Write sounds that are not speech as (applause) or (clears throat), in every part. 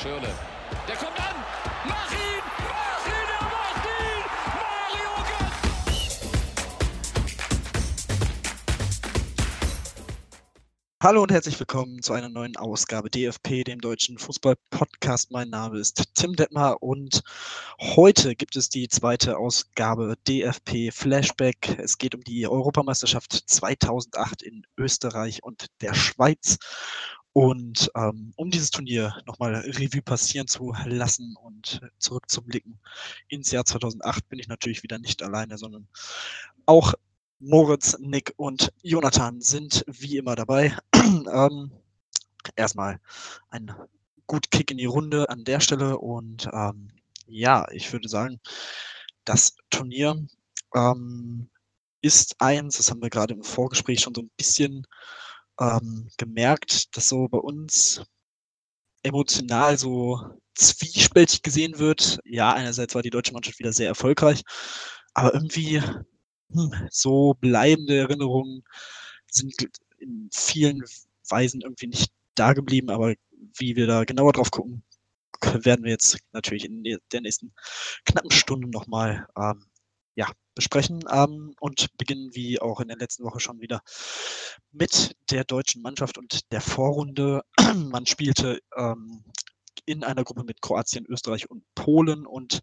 Schürle. Der kommt an. Mach ihn! Mach ihn! Er macht ihn! Mario Götze! Hallo und herzlich willkommen zu einer neuen Ausgabe DFP, dem deutschen Fußball-Podcast. Mein Name ist Tim Detmar und heute gibt es die zweite Ausgabe DFP Flashback. Es geht um die Europameisterschaft 2008 in Österreich und der Schweiz. Und ähm, um dieses Turnier nochmal Revue passieren zu lassen und zurückzublicken ins Jahr 2008, bin ich natürlich wieder nicht alleine, sondern auch Moritz, Nick und Jonathan sind wie immer dabei. (clears throat) ähm, erstmal ein gut Kick in die Runde an der Stelle und ähm, ja, ich würde sagen, das Turnier ähm, ist eins, das haben wir gerade im Vorgespräch schon so ein bisschen ähm, gemerkt, dass so bei uns emotional so zwiespältig gesehen wird. Ja, einerseits war die deutsche Mannschaft wieder sehr erfolgreich, aber irgendwie hm, so bleibende Erinnerungen sind in vielen Weisen irgendwie nicht da geblieben, aber wie wir da genauer drauf gucken, werden wir jetzt natürlich in der nächsten knappen Stunde nochmal ähm, ja, besprechen ähm, und beginnen wie auch in der letzten Woche schon wieder mit der deutschen Mannschaft und der Vorrunde. (clears throat) Man spielte ähm, in einer Gruppe mit Kroatien, Österreich und Polen und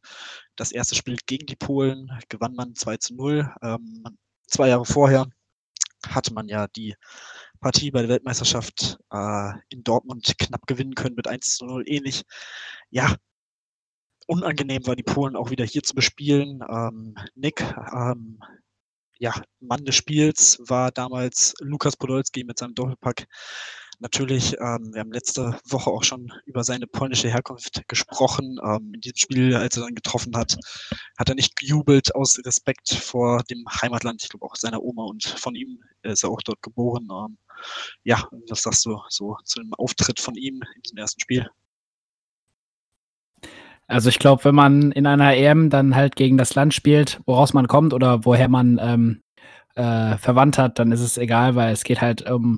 das erste Spiel gegen die Polen gewann man 2 zu 0. Ähm, zwei Jahre vorher hatte man ja die Partie bei der Weltmeisterschaft äh, in Dortmund knapp gewinnen können mit 1 zu 0 ähnlich. Ja, unangenehm war, die Polen auch wieder hier zu bespielen. Ähm, Nick, ähm, ja, Mann des Spiels war damals Lukas Podolski mit seinem Doppelpack. Natürlich, ähm, wir haben letzte Woche auch schon über seine polnische Herkunft gesprochen. Ähm, in diesem Spiel, als er dann getroffen hat, hat er nicht gejubelt aus Respekt vor dem Heimatland, ich glaube auch seiner Oma und von ihm ist er auch dort geboren. Ähm, ja, was sagst du so zu dem Auftritt von ihm in diesem ersten Spiel? Also ich glaube, wenn man in einer EM dann halt gegen das Land spielt, woraus man kommt oder woher man ähm, äh, verwandt hat, dann ist es egal, weil es geht halt um,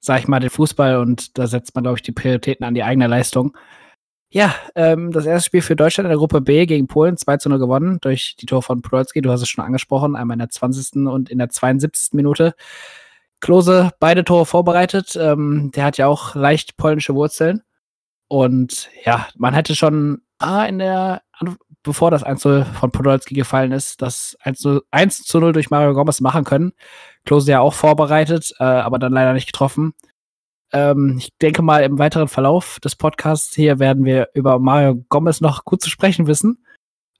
sag ich mal, den Fußball und da setzt man, glaube ich, die Prioritäten an die eigene Leistung. Ja, ähm, das erste Spiel für Deutschland in der Gruppe B gegen Polen 2 zu 0 gewonnen durch die Tor von Podolski. Du hast es schon angesprochen, einmal in der 20. und in der 72. Minute. Klose beide Tore vorbereitet. Ähm, der hat ja auch leicht polnische Wurzeln. Und ja, man hätte schon ah, in der, bevor das 1 von Podolski gefallen ist, das 1 zu, 1 zu 0 durch Mario Gomez machen können. Klose ja auch vorbereitet, äh, aber dann leider nicht getroffen. Ähm, ich denke mal, im weiteren Verlauf des Podcasts hier werden wir über Mario Gomez noch gut zu sprechen wissen.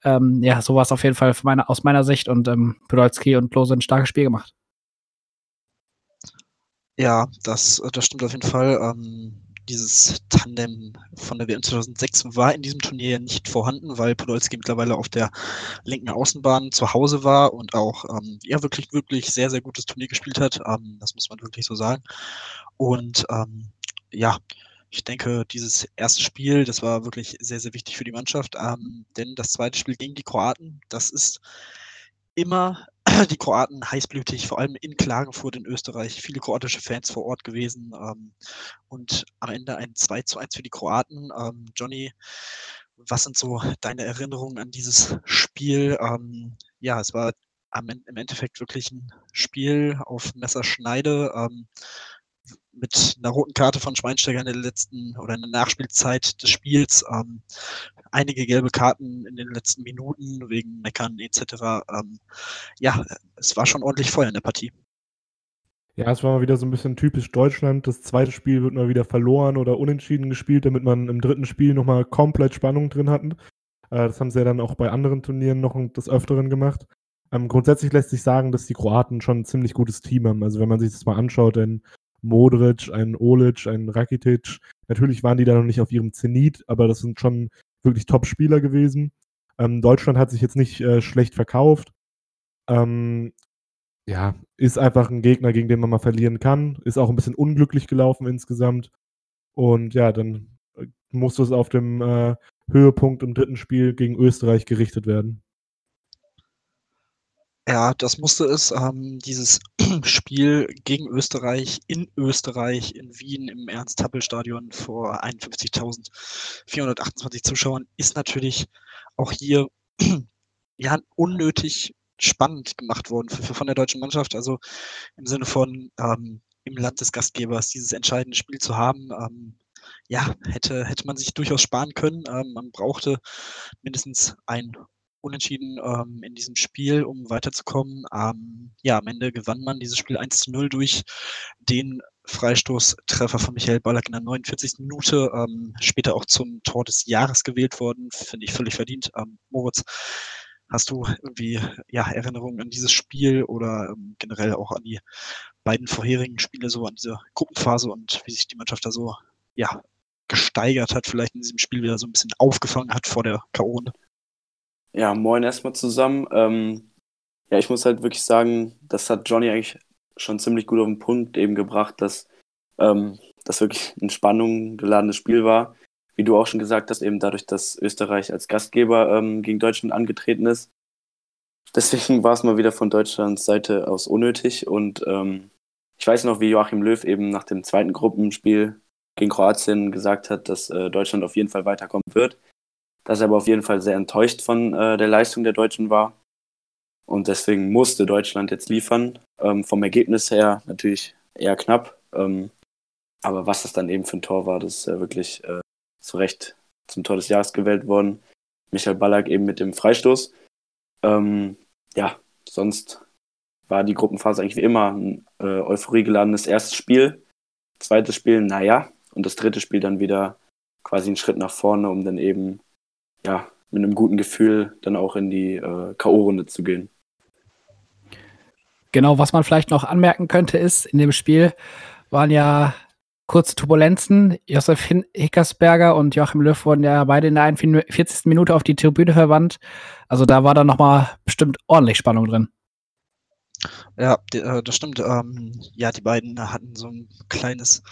Ähm, ja, so war es auf jeden Fall meine, aus meiner Sicht und ähm, Podolski und Klose ein starkes Spiel gemacht. Ja, das, das stimmt auf jeden Fall. Ähm, dieses Tandem von der WM 2006 war in diesem Turnier nicht vorhanden, weil Podolski mittlerweile auf der linken Außenbahn zu Hause war und auch ähm, ja wirklich, wirklich sehr, sehr gutes Turnier gespielt hat. Ähm, das muss man wirklich so sagen. Und ähm, ja, ich denke, dieses erste Spiel, das war wirklich sehr, sehr wichtig für die Mannschaft, ähm, denn das zweite Spiel gegen die Kroaten, das ist immer die Kroaten heißblütig, vor allem in Klagenfurt in Österreich, viele kroatische Fans vor Ort gewesen ähm, und am Ende ein 2 zu 1 für die Kroaten. Ähm, Johnny, was sind so deine Erinnerungen an dieses Spiel? Ähm, ja, es war am, im Endeffekt wirklich ein Spiel auf Messerschneide. Ähm, mit einer roten Karte von Schweinsteiger in der letzten oder in der Nachspielzeit des Spiels. Ähm, einige gelbe Karten in den letzten Minuten wegen Meckern etc. Ähm, ja, es war schon ordentlich Feuer in der Partie. Ja, es war mal wieder so ein bisschen typisch Deutschland. Das zweite Spiel wird mal wieder verloren oder unentschieden gespielt, damit man im dritten Spiel nochmal komplett Spannung drin hatten. Äh, das haben sie ja dann auch bei anderen Turnieren noch des Öfteren gemacht. Ähm, grundsätzlich lässt sich sagen, dass die Kroaten schon ein ziemlich gutes Team haben. Also wenn man sich das mal anschaut, denn Modric, ein Olic, ein Rakitic. Natürlich waren die da noch nicht auf ihrem Zenit, aber das sind schon wirklich Top-Spieler gewesen. Ähm, Deutschland hat sich jetzt nicht äh, schlecht verkauft. Ähm, ja, ist einfach ein Gegner, gegen den man mal verlieren kann. Ist auch ein bisschen unglücklich gelaufen insgesamt. Und ja, dann äh, musste es auf dem äh, Höhepunkt im dritten Spiel gegen Österreich gerichtet werden. Ja, das musste es. Ähm, dieses (clears throat) Spiel gegen Österreich in Österreich, in Wien im Ernst-Happel-Stadion vor 51.428 Zuschauern ist natürlich auch hier (clears throat) ja unnötig spannend gemacht worden für, für von der deutschen Mannschaft. Also im Sinne von ähm, im Land des Gastgebers dieses entscheidende Spiel zu haben. Ähm, ja, hätte, hätte man sich durchaus sparen können. Ähm, man brauchte mindestens ein Unentschieden ähm, in diesem Spiel, um weiterzukommen. Ähm, ja, am Ende gewann man dieses Spiel 1 zu 0 durch den Freistoßtreffer von Michael Ballack in der 49. Minute, ähm, später auch zum Tor des Jahres gewählt worden, finde ich völlig verdient. Ähm, Moritz, hast du irgendwie ja, Erinnerungen an dieses Spiel oder ähm, generell auch an die beiden vorherigen Spiele, so an diese Gruppenphase und wie sich die Mannschaft da so ja, gesteigert hat, vielleicht in diesem Spiel wieder so ein bisschen aufgefangen hat vor der K.O.-Runde? Ja, moin erstmal zusammen. Ähm, ja, ich muss halt wirklich sagen, das hat Johnny eigentlich schon ziemlich gut auf den Punkt eben gebracht, dass ähm, das wirklich ein Spannung geladenes Spiel war. Wie du auch schon gesagt hast, eben dadurch, dass Österreich als Gastgeber ähm, gegen Deutschland angetreten ist. Deswegen war es mal wieder von Deutschlands Seite aus unnötig. Und ähm, ich weiß noch, wie Joachim Löw eben nach dem zweiten Gruppenspiel gegen Kroatien gesagt hat, dass äh, Deutschland auf jeden Fall weiterkommen wird dass er aber auf jeden Fall sehr enttäuscht von äh, der Leistung der Deutschen war. Und deswegen musste Deutschland jetzt liefern. Ähm, vom Ergebnis her natürlich eher knapp. Ähm, aber was das dann eben für ein Tor war, das ist äh, wirklich äh, zu Recht zum Tor des Jahres gewählt worden. Michael Ballack eben mit dem Freistoß. Ähm, ja, sonst war die Gruppenphase eigentlich wie immer ein äh, euphoriegeladenes erstes Spiel. Zweites Spiel, naja. Und das dritte Spiel dann wieder quasi einen Schritt nach vorne, um dann eben ja, mit einem guten Gefühl dann auch in die äh, K.O.-Runde zu gehen. Genau, was man vielleicht noch anmerken könnte, ist, in dem Spiel waren ja kurze Turbulenzen. Josef Hickersberger und Joachim Löw wurden ja beide in der 41. Minute auf die Tribüne verwandt. Also da war dann nochmal bestimmt ordentlich Spannung drin. Ja, äh, das stimmt. Ähm, ja, die beiden hatten so ein kleines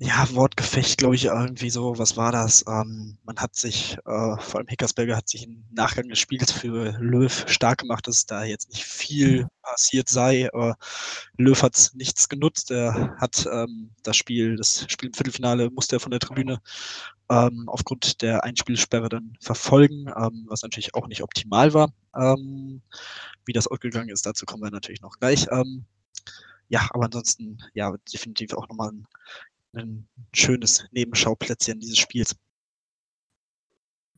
ja, Wortgefecht, glaube ich, irgendwie so. Was war das? Ähm, man hat sich, äh, vor allem Hickersberger hat sich im Nachgang des Spiels für Löw stark gemacht, dass da jetzt nicht viel passiert sei. Aber Löw hat nichts genutzt. Er hat ähm, das Spiel, das Spiel im Viertelfinale musste er von der Tribüne ähm, aufgrund der Einspielsperre dann verfolgen, ähm, was natürlich auch nicht optimal war. Ähm, wie das ausgegangen ist, dazu kommen wir natürlich noch gleich. Ähm, ja, aber ansonsten, ja, definitiv auch nochmal ein ein schönes Nebenschauplätzchen dieses Spiels.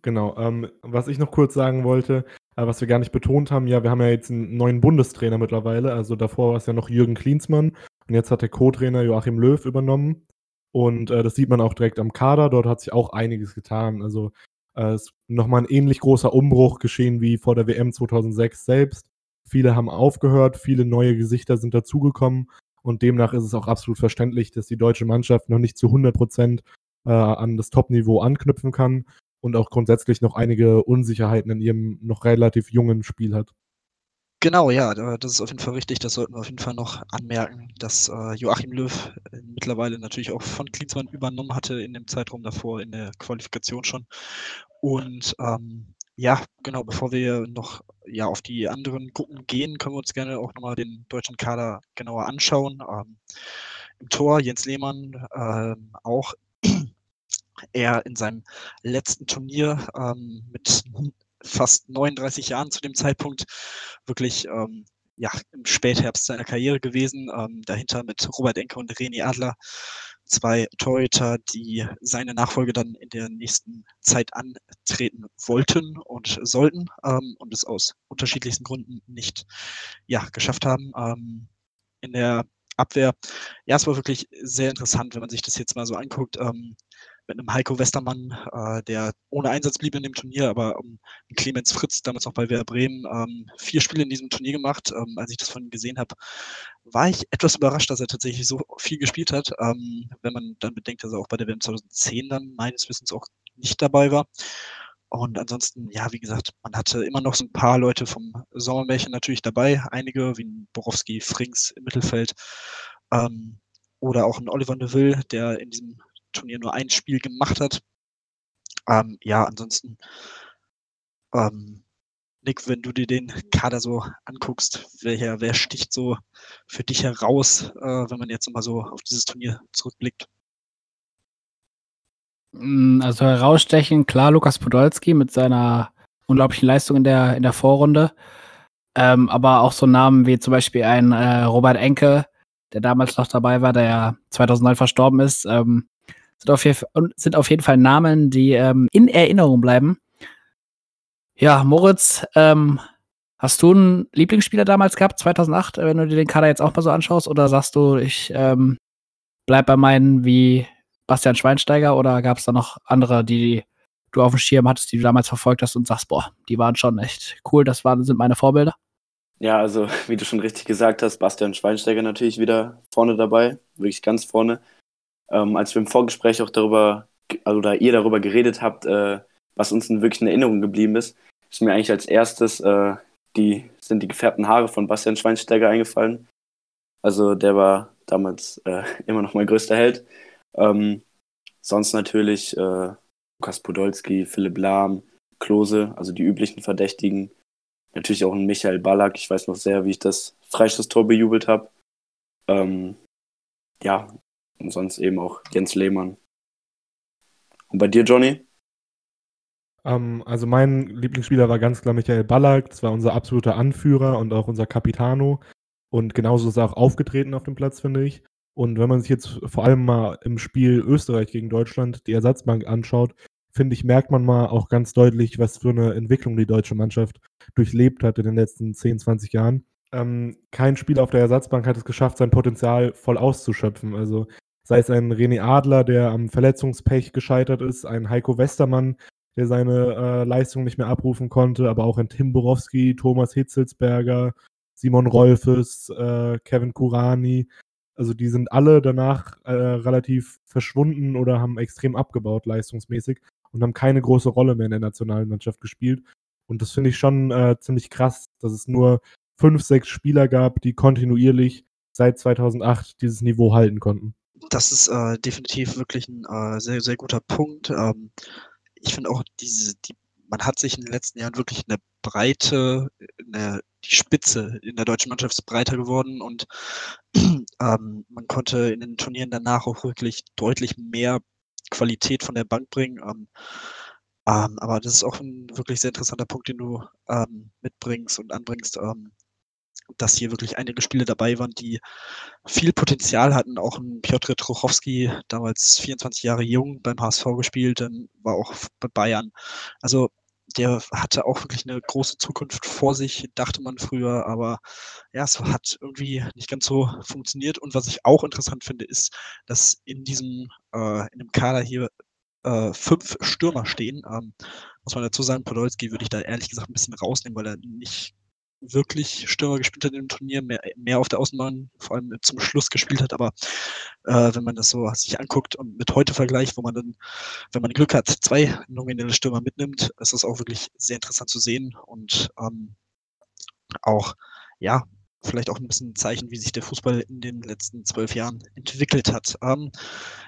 Genau, ähm, was ich noch kurz sagen wollte, äh, was wir gar nicht betont haben, ja, wir haben ja jetzt einen neuen Bundestrainer mittlerweile, also davor war es ja noch Jürgen Klinsmann und jetzt hat der Co-Trainer Joachim Löw übernommen. Und äh, das sieht man auch direkt am Kader, dort hat sich auch einiges getan, also äh, ist nochmal ein ähnlich großer Umbruch geschehen wie vor der WM 2006 selbst. Viele haben aufgehört, viele neue Gesichter sind dazugekommen und demnach ist es auch absolut verständlich, dass die deutsche Mannschaft noch nicht zu 100 Prozent äh, an das Top-Niveau anknüpfen kann und auch grundsätzlich noch einige Unsicherheiten in ihrem noch relativ jungen Spiel hat. Genau, ja, das ist auf jeden Fall richtig. Das sollten wir auf jeden Fall noch anmerken, dass äh, Joachim Löw äh, mittlerweile natürlich auch von Klinsmann übernommen hatte in dem Zeitraum davor, in der Qualifikation schon. Und ähm, ja, genau, bevor wir noch ja, auf die anderen Gruppen gehen, können wir uns gerne auch nochmal den deutschen Kader genauer anschauen. Ähm, Im Tor Jens Lehmann ähm, auch (clears throat) er in seinem letzten Turnier ähm, mit fast 39 Jahren zu dem Zeitpunkt wirklich ähm, ja, im Spätherbst seiner Karriere gewesen. Ähm, dahinter mit Robert Enke und René Adler zwei Torhüter, die seine Nachfolge dann in der nächsten Zeit antreten wollten und sollten ähm, und es aus unterschiedlichsten Gründen nicht ja, geschafft haben. Ähm, in der Abwehr, ja, es war wirklich sehr interessant, wenn man sich das jetzt mal so anguckt. Ähm, mit einem Heiko Westermann, äh, der ohne Einsatz blieb in dem Turnier, aber ähm, Clemens Fritz, damals noch bei Werder Bremen, ähm, vier Spiele in diesem Turnier gemacht. Ähm, als ich das von ihm gesehen habe, war ich etwas überrascht, dass er tatsächlich so viel gespielt hat. Ähm, wenn man dann bedenkt, dass er auch bei der WM 2010 dann meines Wissens auch nicht dabei war. Und ansonsten, ja, wie gesagt, man hatte immer noch so ein paar Leute vom Sommermärchen natürlich dabei. Einige, wie ein Borowski, Frings im Mittelfeld. Ähm, oder auch ein Oliver Neville, der in diesem Turnier nur ein Spiel gemacht hat. Ähm, ja, ansonsten, ähm, Nick, wenn du dir den Kader so anguckst, welcher, wer sticht so für dich heraus, äh, wenn man jetzt mal so auf dieses Turnier zurückblickt? Mm, also herausstechen, klar, Lukas Podolski mit seiner unglaublichen Leistung in der, in der Vorrunde. Ähm, aber auch so Namen wie zum Beispiel ein äh, Robert Enke, der damals noch dabei war, der ja 2009 verstorben ist, ähm, sind, auf sind, auf jeden Fall Namen, die ähm, in Erinnerung bleiben. Ja, Moritz, ähm, hast du einen Lieblingsspieler damals gehabt, 2008, wenn du dir den Kader jetzt auch mal so anschaust? Oder sagst du, ich ähm, bleib bei meinen wie Bastian Schweinsteiger? Oder gab es da noch andere, die du auf dem Schirm hattest, die du damals verfolgt hast und sagst, boah, die waren schon echt cool, das waren, sind meine Vorbilder? Ja, also (laughs) wie du schon richtig gesagt hast, Bastian Schweinsteiger natürlich wieder vorne dabei, wirklich ganz vorne. Ähm, als wir im Vorgespräch auch darüber, also da ihr darüber geredet habt, äh, was uns wirklich in Erinnerung geblieben ist, ist mir eigentlich als erstes äh, die, sind die gefärbten Haare von Bastian Schweinsteiger eingefallen. Also der war damals äh, (laughs) immer noch mein größter Held. Ähm, sonst natürlich äh, Lukas Podolski, Philipp Lahm, Klose, also die üblichen Verdächtigen. Natürlich auch ein Michael Ballack. Ich weiß noch sehr, wie ich das Freischusstor bejubelt habe. Ähm, ja, und sonst eben auch Jens Lehmann. Und bei dir, Johnny? Ähm, also mein Lieblingsspieler war ganz klar Michael Ballack. Das war unser absoluter Anführer und auch unser Capitano. Und genauso ist er auch aufgetreten auf dem Platz, finde ich. Und wenn man sich jetzt vor allem mal im Spiel Österreich gegen Deutschland die Ersatzbank anschaut, finde ich, merkt man mal auch ganz deutlich, was für eine Entwicklung die deutsche Mannschaft durchlebt hat in den letzten 10, 20 Jahren. Ähm, kein Spieler auf der Ersatzbank hat es geschafft, sein Potenzial voll auszuschöpfen. Also sei es ein René Adler, der am Verletzungspech gescheitert ist, ein Heiko Westermann, der seine äh, Leistung nicht mehr abrufen konnte, aber auch ein Tim Borowski, Thomas Hitzelsberger, Simon Rolfes, äh, Kevin Kurani. Also die sind alle danach äh, relativ verschwunden oder haben extrem abgebaut leistungsmäßig und haben keine große Rolle mehr in der nationalen Mannschaft gespielt. Und das finde ich schon äh, ziemlich krass, dass es nur fünf, sechs Spieler gab, die kontinuierlich seit 2008 dieses Niveau halten konnten. Das ist äh, definitiv wirklich ein äh, sehr, sehr guter Punkt. Ähm, ich finde auch diese, die, man hat sich in den letzten Jahren wirklich eine Breite, eine, die Spitze in der deutschen Mannschaft ist breiter geworden und (clears throat) ähm, man konnte in den Turnieren danach auch wirklich deutlich mehr Qualität von der Bank bringen. Ähm, ähm, aber das ist auch ein wirklich sehr interessanter Punkt, den du ähm, mitbringst und anbringst, ähm, dass hier wirklich einige Spiele dabei waren, die viel Potenzial hatten. Auch ein Piotr Trochowski, damals 24 Jahre jung, beim HSV gespielt, dann war auch bei Bayern. Also der hatte auch wirklich eine große Zukunft vor sich, dachte man früher, aber ja, es hat irgendwie nicht ganz so funktioniert. Und was ich auch interessant finde, ist, dass in diesem, äh, in dem Kader hier äh, fünf Stürmer stehen. Ähm, muss man dazu sagen, Podolski würde ich da ehrlich gesagt ein bisschen rausnehmen, weil er nicht wirklich Stürmer gespielt hat im Turnier, mehr, mehr auf der Außenbahn, vor allem zum Schluss gespielt hat. Aber äh, wenn man das so sich anguckt und mit heute vergleicht, wo man dann, wenn man Glück hat, zwei nominelle Stürmer mitnimmt, ist das auch wirklich sehr interessant zu sehen und ähm, auch, ja, vielleicht auch ein bisschen ein Zeichen, wie sich der Fußball in den letzten zwölf Jahren entwickelt hat. Ähm,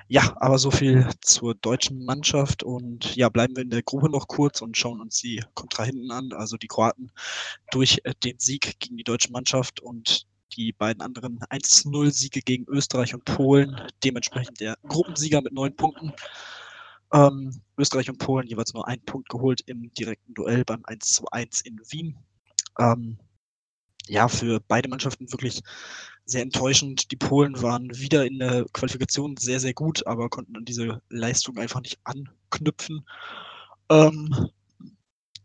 ja, aber so viel zur deutschen Mannschaft und ja, bleiben wir in der Gruppe noch kurz und schauen uns die Kontrahenten an, also die Kroaten durch äh, den Sieg gegen die deutsche Mannschaft und die beiden anderen 1-0-Siege gegen Österreich und Polen, dementsprechend der Gruppensieger mit neun Punkten. Ähm, Österreich und Polen jeweils nur einen Punkt geholt im direkten Duell beim 1 1 in Wien. Ähm, ja, für beide Mannschaften wirklich sehr enttäuschend. Die Polen waren wieder in der Qualifikation sehr, sehr gut, aber konnten an diese Leistung einfach nicht anknüpfen. Ähm,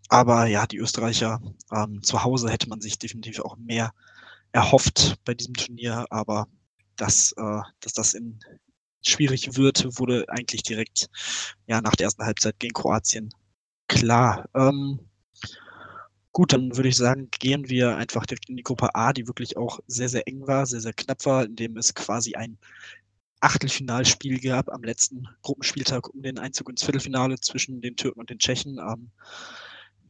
aber ja, die Österreicher ähm, zu Hause hätte man sich definitiv auch mehr erhofft bei diesem Turnier, aber dass, äh, dass das in, schwierig wird, wurde eigentlich direkt ja, nach der ersten Halbzeit gegen Kroatien klar. Ähm, Gut, dann würde ich sagen, gehen wir einfach direkt in die Gruppe A, die wirklich auch sehr, sehr eng war, sehr, sehr knapp war, in dem es quasi ein Achtelfinalspiel gab am letzten Gruppenspieltag um den Einzug ins Viertelfinale zwischen den Türken und den Tschechen. Ähm,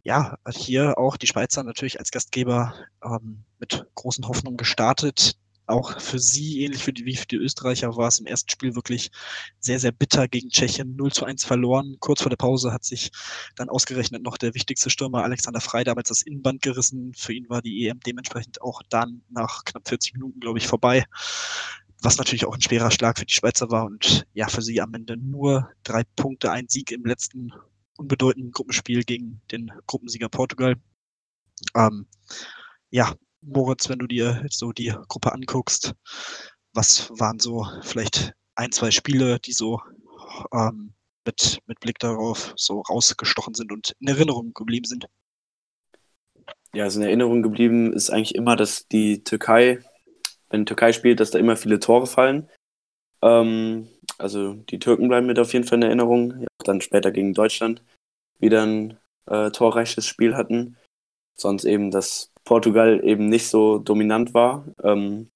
ja, hier auch die Schweizer natürlich als Gastgeber ähm, mit großen Hoffnungen gestartet. Auch für sie, ähnlich für die, wie für die Österreicher, war es im ersten Spiel wirklich sehr, sehr bitter gegen Tschechien. 0 zu 1 verloren. Kurz vor der Pause hat sich dann ausgerechnet noch der wichtigste Stürmer Alexander Frey damals das Innenband gerissen. Für ihn war die EM dementsprechend auch dann nach knapp 40 Minuten, glaube ich, vorbei. Was natürlich auch ein schwerer Schlag für die Schweizer war und ja, für sie am Ende nur drei Punkte, ein Sieg im letzten unbedeutenden Gruppenspiel gegen den Gruppensieger Portugal. Ähm, ja, Moritz, wenn du dir so die Gruppe anguckst, was waren so vielleicht ein, zwei Spiele, die so ähm, mit, mit Blick darauf so rausgestochen sind und in Erinnerung geblieben sind? Ja, also in Erinnerung geblieben ist eigentlich immer, dass die Türkei, wenn die Türkei spielt, dass da immer viele Tore fallen. Ähm, also die Türken bleiben mir auf jeden Fall in Erinnerung. Ja, dann später gegen Deutschland wieder ein äh, torreiches Spiel hatten. Sonst eben, dass Portugal eben nicht so dominant war, ähm,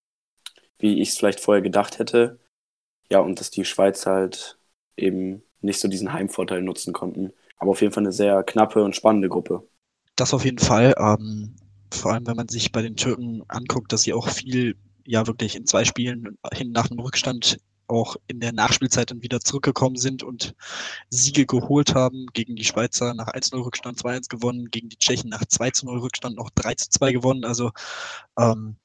wie ich es vielleicht vorher gedacht hätte. Ja, und dass die Schweiz halt eben nicht so diesen Heimvorteil nutzen konnten. Aber auf jeden Fall eine sehr knappe und spannende Gruppe. Das auf jeden Fall. Ähm, vor allem, wenn man sich bei den Türken anguckt, dass sie auch viel, ja, wirklich in zwei Spielen hin nach dem Rückstand auch in der Nachspielzeit dann wieder zurückgekommen sind und Siege geholt haben. Gegen die Schweizer nach 1-0 Rückstand 2-1 gewonnen, gegen die Tschechen nach 2-0 Rückstand noch 3-2 gewonnen. Also ähm,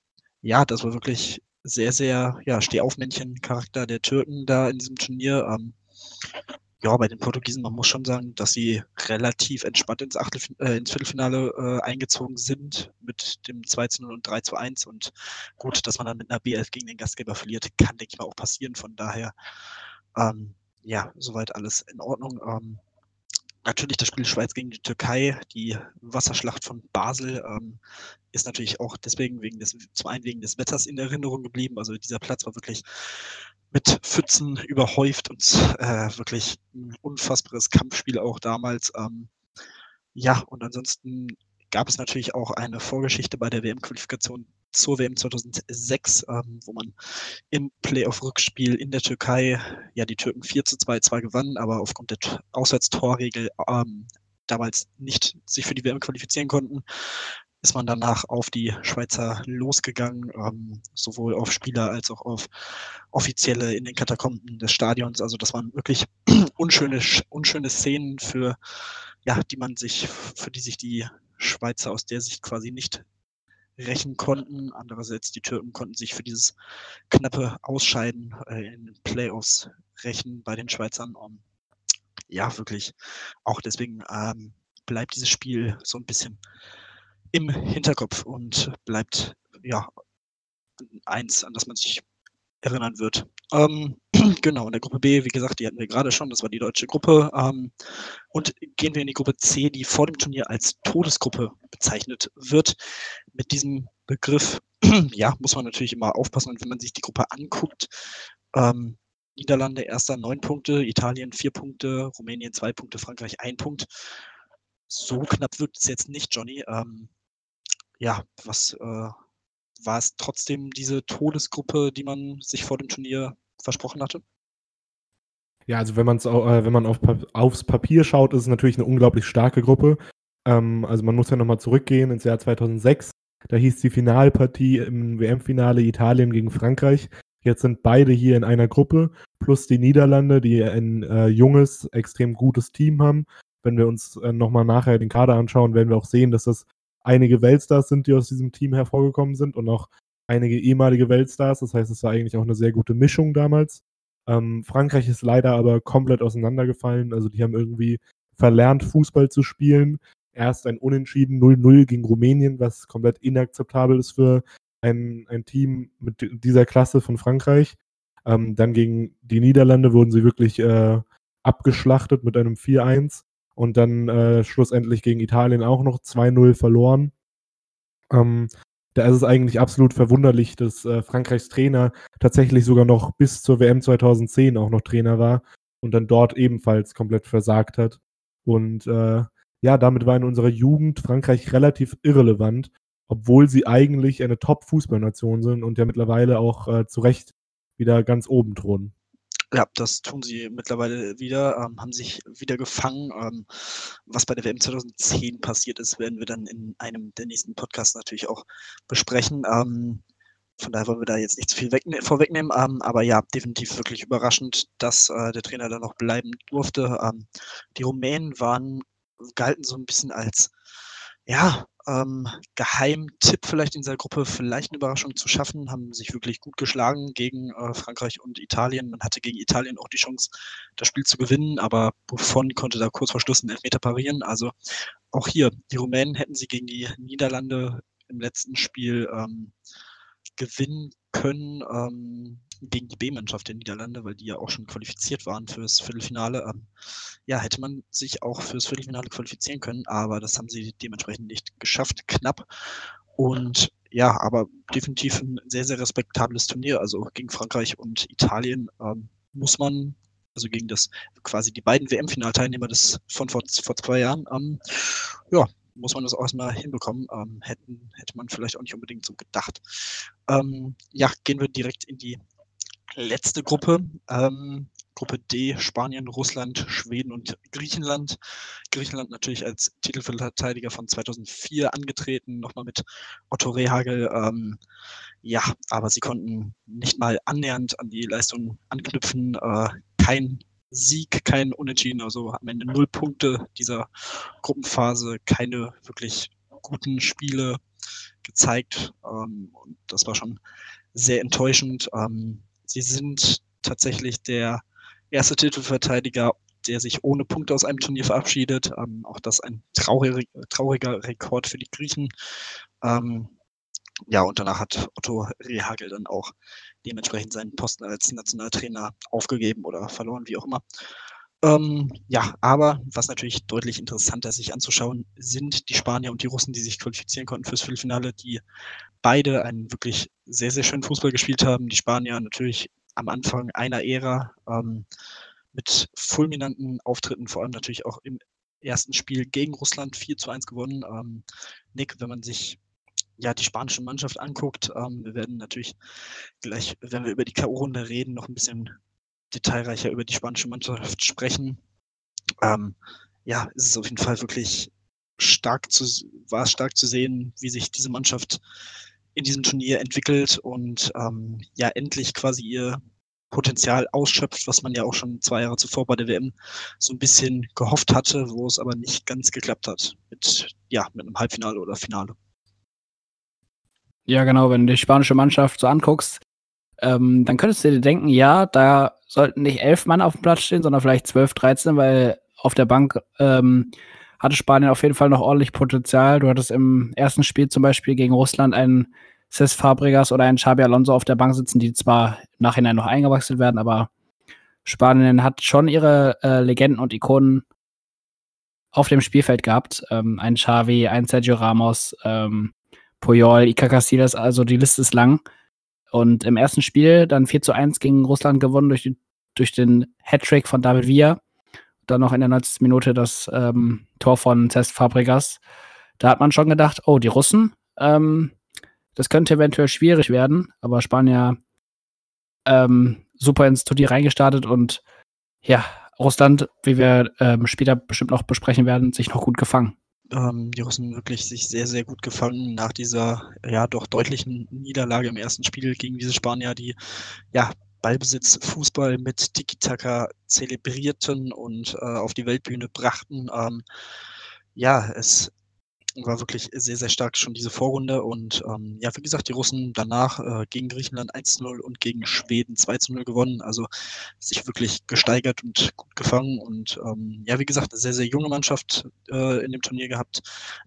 ja, das war wirklich sehr, sehr, ja, Stehaufmännchen-Charakter der Türken da in diesem Turnier. Ähm, ja, bei den Portugiesen, man muss schon sagen, dass sie relativ entspannt ins, Achtel, äh, ins Viertelfinale äh, eingezogen sind mit dem 2 zu 0 und 3 zu 1. Und gut, dass man dann mit einer B11 gegen den Gastgeber verliert, kann, denke ich mal, auch passieren. Von daher, ähm, ja, soweit alles in Ordnung. Ähm, natürlich das Spiel Schweiz gegen die Türkei, die Wasserschlacht von Basel, ähm, ist natürlich auch deswegen wegen des, zum einen wegen des Wetters in Erinnerung geblieben. Also dieser Platz war wirklich mit Pfützen überhäuft und äh, wirklich ein unfassbares Kampfspiel auch damals. Ähm, ja, und ansonsten gab es natürlich auch eine Vorgeschichte bei der WM-Qualifikation zur WM 2006, ähm, wo man im Playoff-Rückspiel in der Türkei, ja, die Türken 4 zu 2 zwar gewannen, aber aufgrund der Auswärtstorregel ähm, damals nicht sich für die WM qualifizieren konnten ist man danach auf die Schweizer losgegangen, ähm, sowohl auf Spieler als auch auf Offizielle in den Katakomben des Stadions. Also das waren wirklich (clears throat) unschöne, unschöne Szenen, für ja, die man sich, für die sich die Schweizer aus der Sicht quasi nicht rächen konnten. Andererseits die Türken konnten sich für dieses knappe Ausscheiden äh, in den Playoffs rächen bei den Schweizern. Um, ja, wirklich. Auch deswegen ähm, bleibt dieses Spiel so ein bisschen im Hinterkopf und bleibt ja eins, an das man sich erinnern wird. Ähm, (clears throat) genau, in der Gruppe B, wie gesagt, die hatten wir gerade schon, das war die deutsche Gruppe. Ähm, und gehen wir in die Gruppe C, die vor dem Turnier als Todesgruppe bezeichnet wird. Mit diesem Begriff, (clears throat) ja, muss man natürlich immer aufpassen, wenn man sich die Gruppe anguckt. Ähm, Niederlande erster neun Punkte, Italien vier Punkte, Rumänien zwei Punkte, Frankreich ein Punkt. So knapp wirkt es jetzt nicht, Johnny. Ähm, ja, was äh, war es trotzdem diese Todesgruppe, die man sich vor dem Turnier versprochen hatte? Ja, also wenn, man's, äh, wenn man auf, aufs Papier schaut, ist es natürlich eine unglaublich starke Gruppe. Ähm, also man muss ja nochmal zurückgehen ins Jahr 2006. Da hieß die Finalpartie im WM-Finale Italien gegen Frankreich. Jetzt sind beide hier in einer Gruppe, plus die Niederlande, die ein äh, junges, extrem gutes Team haben. Wenn wir uns äh, nochmal nachher den Kader anschauen, werden wir auch sehen, dass das einige Weltstars sind, die aus diesem Team hervorgekommen sind und auch einige ehemalige Weltstars. Das heißt, es war eigentlich auch eine sehr gute Mischung damals. Ähm, Frankreich ist leider aber komplett auseinandergefallen. Also die haben irgendwie verlernt, Fußball zu spielen. Erst ein Unentschieden 0-0 gegen Rumänien, was komplett inakzeptabel ist für ein, ein Team mit dieser Klasse von Frankreich. Ähm, dann gegen die Niederlande wurden sie wirklich äh, abgeschlachtet mit einem 4-1 und dann äh, schlussendlich gegen Italien auch noch 2-0 verloren. Ähm, da ist es eigentlich absolut verwunderlich, dass äh, Frankreichs Trainer tatsächlich sogar noch bis zur WM 2010 auch noch Trainer war und dann dort ebenfalls komplett versagt hat. Und äh, ja, damit war in unserer Jugend Frankreich relativ irrelevant, obwohl sie eigentlich eine Top-Fußballnation sind und ja mittlerweile auch äh, zu Recht wieder ganz oben thronen. Ja, das tun sie mittlerweile wieder, ähm, haben sich wieder gefangen. Ähm, was bei der WM 2010 passiert ist, werden wir dann in einem der nächsten Podcasts natürlich auch besprechen. Ähm, von daher wollen wir da jetzt nicht zu viel vorwegnehmen. Ähm, aber ja, definitiv wirklich überraschend, dass äh, der Trainer da noch bleiben durfte. Ähm, die Rumänen waren, galten so ein bisschen als, ja, ähm, Geheimtipp vielleicht in dieser Gruppe, vielleicht eine Überraschung zu schaffen, haben sich wirklich gut geschlagen gegen äh, Frankreich und Italien. Man hatte gegen Italien auch die Chance, das Spiel zu gewinnen, aber Buffon konnte da kurz vor Schluss einen Elfmeter parieren. Also auch hier, die Rumänen hätten sie gegen die Niederlande im letzten Spiel ähm, gewinnen können ähm, gegen die B-Mannschaft der Niederlande, weil die ja auch schon qualifiziert waren fürs Viertelfinale. Ähm, ja, hätte man sich auch fürs Viertelfinale qualifizieren können, aber das haben sie dementsprechend nicht geschafft, knapp. Und ja, aber definitiv ein sehr, sehr respektables Turnier. Also gegen Frankreich und Italien ähm, muss man, also gegen das quasi die beiden WM-Finalteilnehmer des von vor, vor zwei Jahren, ähm, ja, muss man das auch erstmal hinbekommen. Ähm, hätten, hätte man vielleicht auch nicht unbedingt so gedacht. Ähm, ja, gehen wir direkt in die letzte Gruppe. Ähm, Gruppe D, Spanien, Russland, Schweden und Griechenland. Griechenland natürlich als Titelverteidiger von 2004 angetreten, nochmal mit Otto Rehagel. Ähm, ja, aber sie konnten nicht mal annähernd an die Leistung anknüpfen. Äh, kein Sieg, kein Unentschieden, also am Ende null Punkte dieser Gruppenphase, keine wirklich guten Spiele gezeigt. Ähm, und das war schon sehr enttäuschend. Ähm, sie sind tatsächlich der erste Titelverteidiger, der sich ohne Punkte aus einem Turnier verabschiedet. Ähm, auch das ein traurig, trauriger Rekord für die Griechen. Ähm, ja, und danach hat Otto Rehagel dann auch dementsprechend seinen Posten als Nationaltrainer aufgegeben oder verloren, wie auch immer. Ähm, ja, aber was natürlich deutlich interessanter sich anzuschauen, sind die Spanier und die Russen, die sich qualifizieren konnten fürs Viertelfinale, die beide einen wirklich sehr, sehr schönen Fußball gespielt haben. Die Spanier natürlich am Anfang einer Ära ähm, mit fulminanten Auftritten, vor allem natürlich auch im ersten Spiel gegen Russland 4 zu 1 gewonnen. Ähm, Nick, wenn man sich ja, die spanische Mannschaft anguckt. Ähm, wir werden natürlich gleich, wenn wir über die K.O.-Runde reden, noch ein bisschen detailreicher über die spanische Mannschaft sprechen. Ähm, ja, es ist auf jeden Fall wirklich stark zu, war es stark zu sehen, wie sich diese Mannschaft in diesem Turnier entwickelt und ähm, ja endlich quasi ihr Potenzial ausschöpft, was man ja auch schon zwei Jahre zuvor bei der WM so ein bisschen gehofft hatte, wo es aber nicht ganz geklappt hat mit, ja, mit einem Halbfinale oder Finale. Ja, genau, wenn du die spanische Mannschaft so anguckst, ähm, dann könntest du dir denken, ja, da sollten nicht elf Mann auf dem Platz stehen, sondern vielleicht zwölf, dreizehn, weil auf der Bank ähm, hatte Spanien auf jeden Fall noch ordentlich Potenzial. Du hattest im ersten Spiel zum Beispiel gegen Russland einen Cesc Fabregas oder einen Xabi Alonso auf der Bank sitzen, die zwar im Nachhinein noch eingewechselt werden, aber Spanien hat schon ihre äh, Legenden und Ikonen auf dem Spielfeld gehabt. Ähm, ein Xavi, ein Sergio Ramos, ähm, Puyol, Iker Casillas, also die Liste ist lang. Und im ersten Spiel dann 4 zu 1 gegen Russland gewonnen durch, die, durch den Hattrick von David Villa. Dann noch in der 90. Minute das ähm, Tor von Cesc Fabregas. Da hat man schon gedacht, oh, die Russen, ähm, das könnte eventuell schwierig werden, aber Spanier ähm, super ins Turnier reingestartet und ja, Russland, wie wir ähm, später bestimmt noch besprechen werden, sich noch gut gefangen ähm, die Russen wirklich sich sehr, sehr gut gefangen nach dieser ja doch deutlichen Niederlage im ersten Spiel gegen diese Spanier, die ja Ballbesitz, Fußball mit Tiki-Taka zelebrierten und äh, auf die Weltbühne brachten. Ähm, ja, es war wirklich sehr, sehr stark schon diese Vorrunde. Und ähm, ja, wie gesagt, die Russen danach äh, gegen Griechenland 1-0 und gegen Schweden 2-0 gewonnen. Also sich wirklich gesteigert und gut gefangen. Und ähm, ja, wie gesagt, eine sehr, sehr junge Mannschaft äh, in dem Turnier gehabt.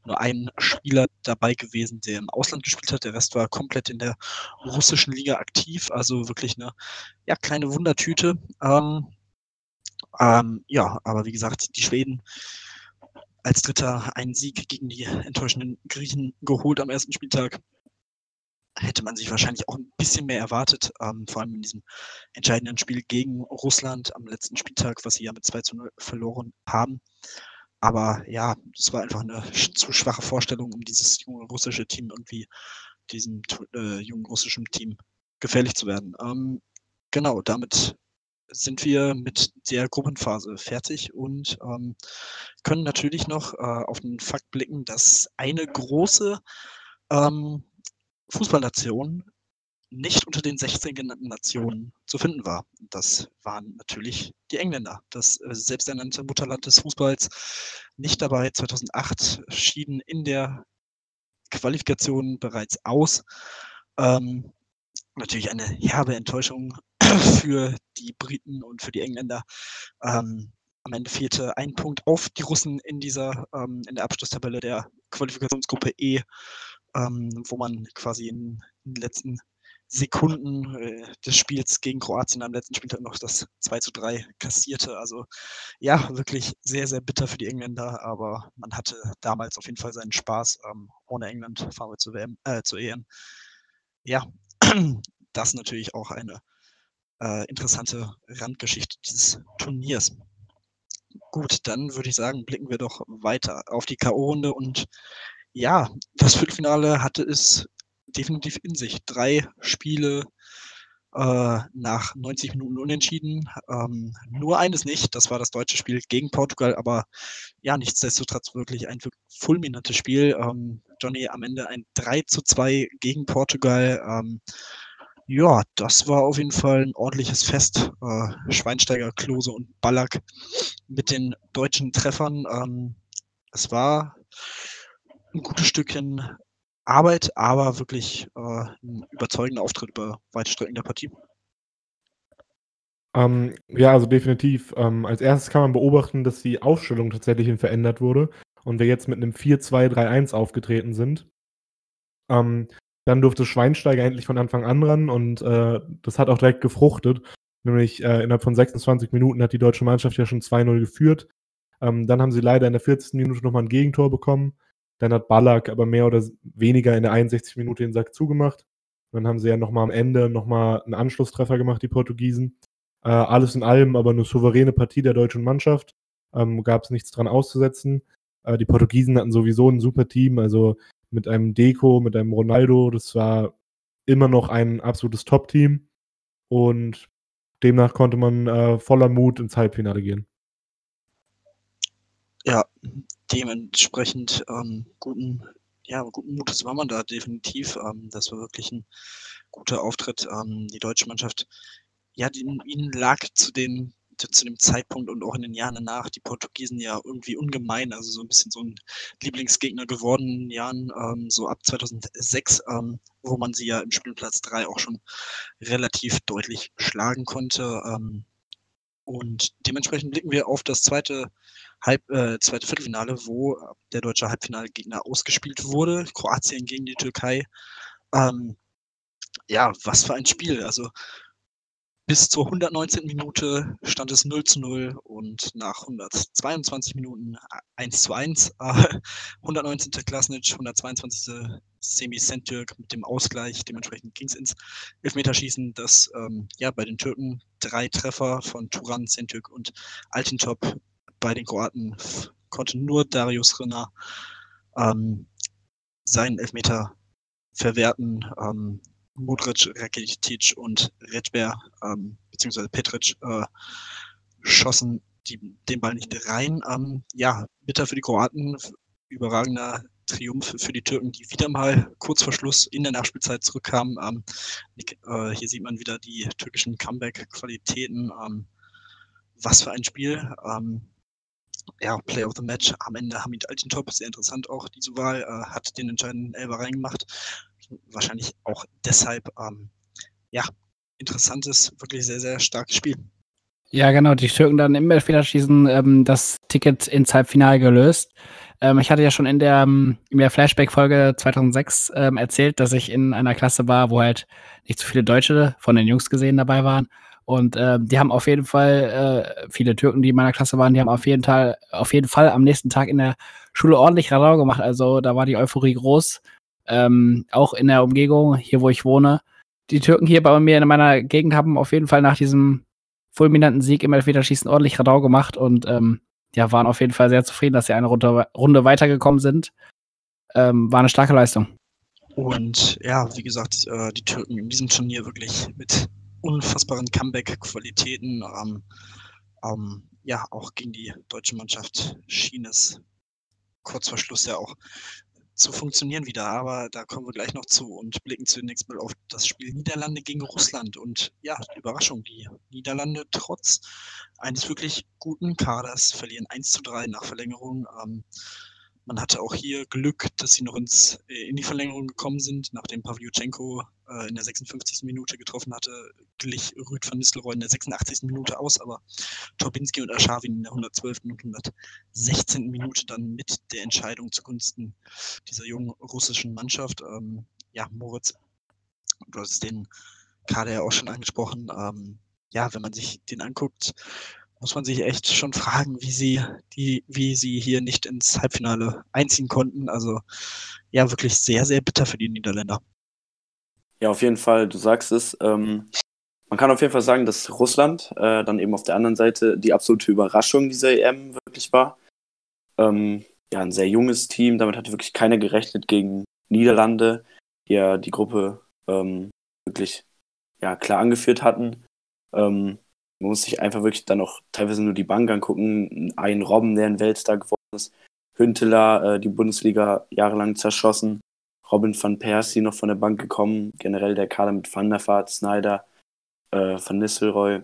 Nur ein Spieler dabei gewesen, der im Ausland gespielt hat. Der Rest war komplett in der russischen Liga aktiv. Also wirklich eine ja, kleine Wundertüte. Ähm, ähm, ja, aber wie gesagt, die Schweden als Dritter einen Sieg gegen die enttäuschenden Griechen geholt am ersten Spieltag. Hätte man sich wahrscheinlich auch ein bisschen mehr erwartet, ähm, vor allem in diesem entscheidenden Spiel gegen Russland am letzten Spieltag, was sie ja mit 2 zu 0 verloren haben. Aber ja, es war einfach eine zu schwache Vorstellung, um dieses junge russische Team irgendwie, diesem äh, jungen russischen Team gefährlich zu werden. Ähm, genau, damit sind wir mit der Gruppenphase fertig und ähm, können natürlich noch äh, auf den Fakt blicken, dass eine große ähm, Fußballnation nicht unter den 16 genannten Nationen zu finden war. Das waren natürlich die Engländer. Das äh, selbsternannte Mutterland des Fußballs nicht dabei. 2008 schieden in der Qualifikation bereits aus. Ähm, natürlich eine herbe Enttäuschung für die Briten und für die Engländer. Ähm, am Ende fehlte ein Punkt auf die Russen in dieser, ähm, in der Abschlusstabelle der Qualifikationsgruppe E, ähm, wo man quasi in, in den letzten Sekunden äh, des Spiels gegen Kroatien am letzten Spieltag noch das 2 zu 3 kassierte. Also ja, wirklich sehr, sehr bitter für die Engländer, aber man hatte damals auf jeden Fall seinen Spaß. Ähm, ohne England wir zu WM, äh, zur EM. Ja, (clears throat) das natürlich auch eine äh, interessante Randgeschichte dieses Turniers. Gut, dann würde ich sagen, blicken wir doch weiter auf die K.O.-Runde und ja, das Viertelfinale hatte es definitiv in sich. Drei Spiele äh, nach 90 Minuten unentschieden. Ähm, nur eines nicht, das war das deutsche Spiel gegen Portugal, aber ja, nichtsdestotrotz wirklich ein fulminantes Spiel. Ähm, Johnny am Ende ein 3 zu 2 gegen Portugal. Ähm, ja, das war auf jeden Fall ein ordentliches Fest. Äh, Schweinsteiger, Klose und Ballack mit den deutschen Treffern. Ähm, es war ein gutes Stückchen Arbeit, aber wirklich äh, ein überzeugender Auftritt über weite Strecken der Partie. Ähm, ja, also definitiv. Ähm, als erstes kann man beobachten, dass die Aufstellung tatsächlich verändert wurde und wir jetzt mit einem 4-2-3-1 aufgetreten sind. Ähm, dann durfte Schweinsteiger endlich von Anfang an ran und äh, das hat auch direkt gefruchtet. Nämlich äh, innerhalb von 26 Minuten hat die deutsche Mannschaft ja schon 2-0 geführt. Ähm, dann haben sie leider in der 14. Minute nochmal ein Gegentor bekommen. Dann hat Ballack aber mehr oder weniger in der 61 Minute den Sack zugemacht. Dann haben sie ja nochmal am Ende nochmal einen Anschlusstreffer gemacht, die Portugiesen. Äh, alles in allem aber eine souveräne Partie der deutschen Mannschaft. Ähm, Gab es nichts dran auszusetzen. Äh, die Portugiesen hatten sowieso ein super Team, also mit einem Deco, mit einem Ronaldo. Das war immer noch ein absolutes Top-Team. Und demnach konnte man äh, voller Mut ins Halbfinale gehen. Ja, dementsprechend ähm, guten, ja, guten Mutes war man da definitiv. Ähm, das war wirklich ein guter Auftritt. Ähm, die deutsche Mannschaft, ja, die, ihnen lag zu den zu dem Zeitpunkt und auch in den Jahren danach die Portugiesen ja irgendwie ungemein, also so ein bisschen so ein Lieblingsgegner geworden in den Jahren, ähm, so ab 2006, ähm, wo man sie ja im Spielplatz 3 auch schon relativ deutlich schlagen konnte. Ähm, und dementsprechend blicken wir auf das zweite Halb, äh, zweite Viertelfinale, wo der deutsche Halbfinalgegner ausgespielt wurde. Kroatien gegen die Türkei. Ähm, ja, was für ein Spiel. Also bis zur 119. Minute stand es 0 zu 0 und nach 122 Minuten 1 zu 1. Äh, 119. Klasnic, 122. Semi Sentürk mit dem Ausgleich. Dementsprechend ging es ins Elfmeterschießen, das ähm, ja bei den Türken drei Treffer von Turan, Sentürk und Altintop bei den Kroaten konnte nur Darius Renner ähm, seinen Elfmeter verwerten. Ähm, Mudric, Rakitic und Redber, ähm, beziehungsweise Petric, äh, schossen die, den Ball nicht rein. Ähm, ja, bitter für die Kroaten, überragender Triumph für die Türken, die wieder mal kurz vor Schluss in der Nachspielzeit zurückkamen. Ähm, äh, hier sieht man wieder die türkischen Comeback-Qualitäten. Ähm, was für ein Spiel. Ähm, ja, Play of the Match am Ende Hamid Altintop, sehr interessant auch diese Wahl, äh, hat den entscheidenden Elber reingemacht. Wahrscheinlich auch deshalb, ähm, ja, interessantes, wirklich sehr, sehr starkes Spiel. Ja, genau, die Türken dann im Elfmeterschießen ähm, das Ticket ins Halbfinale gelöst. Ähm, ich hatte ja schon in der, ähm, in der Flashback-Folge 2006 ähm, erzählt, dass ich in einer Klasse war, wo halt nicht so viele Deutsche von den Jungs gesehen dabei waren. Und äh, die haben auf jeden Fall, äh, viele Türken, die in meiner Klasse waren, die haben auf jeden Fall, auf jeden Fall am nächsten Tag in der Schule ordentlich Radau gemacht. Also da war die Euphorie groß. Ähm, auch in der Umgebung, hier wo ich wohne. Die Türken hier bei mir in meiner Gegend haben auf jeden Fall nach diesem fulminanten Sieg im Elfmeterschießen ordentlich Radau gemacht und ähm, ja, waren auf jeden Fall sehr zufrieden, dass sie eine Runde, Runde weitergekommen sind. Ähm, war eine starke Leistung. Und ja, wie gesagt, äh, die Türken in diesem Turnier wirklich mit unfassbaren Comeback-Qualitäten. Ähm, ähm, ja, auch gegen die deutsche Mannschaft schien es kurz vor Schluss ja auch zu funktionieren wieder. Aber da kommen wir gleich noch zu und blicken zunächst mal auf das Spiel Niederlande gegen Russland. Und ja, Überraschung, die Niederlande trotz eines wirklich guten Kaders verlieren 1 zu 3 nach Verlängerung. Ähm, man hatte auch hier Glück, dass sie noch ins, äh, in die Verlängerung gekommen sind, nachdem Pavlyuchenko äh, in der 56. Minute getroffen hatte, glich Rüd van Nistelrooy in der 86. Minute aus, aber Torbinski und Aschawin in der 112. und 116. Minute dann mit der Entscheidung zugunsten dieser jungen russischen Mannschaft. Ähm, ja, Moritz, du hast den Kader ja auch schon angesprochen. Ähm, ja, wenn man sich den anguckt, muss man sich echt schon fragen, wie sie, die, wie sie hier nicht ins Halbfinale einziehen konnten. Also ja, wirklich sehr, sehr bitter für die Niederländer. Ja, auf jeden Fall, du sagst es. Ähm, man kann auf jeden Fall sagen, dass Russland äh, dann eben auf der anderen Seite die absolute Überraschung dieser EM wirklich war. Ähm, ja, ein sehr junges Team, damit hatte wirklich keiner gerechnet gegen Niederlande, die ja die Gruppe ähm, wirklich ja, klar angeführt hatten. Ähm, man muss sich einfach wirklich dann auch teilweise nur die Bank angucken. Ein Robben, der ein Weltstar geworden ist. Hünteler, äh, die Bundesliga jahrelang zerschossen. Robin van Persie noch von der Bank gekommen. Generell der Kader mit Van der Vaart, Snyder, äh, Van Nistelrooy,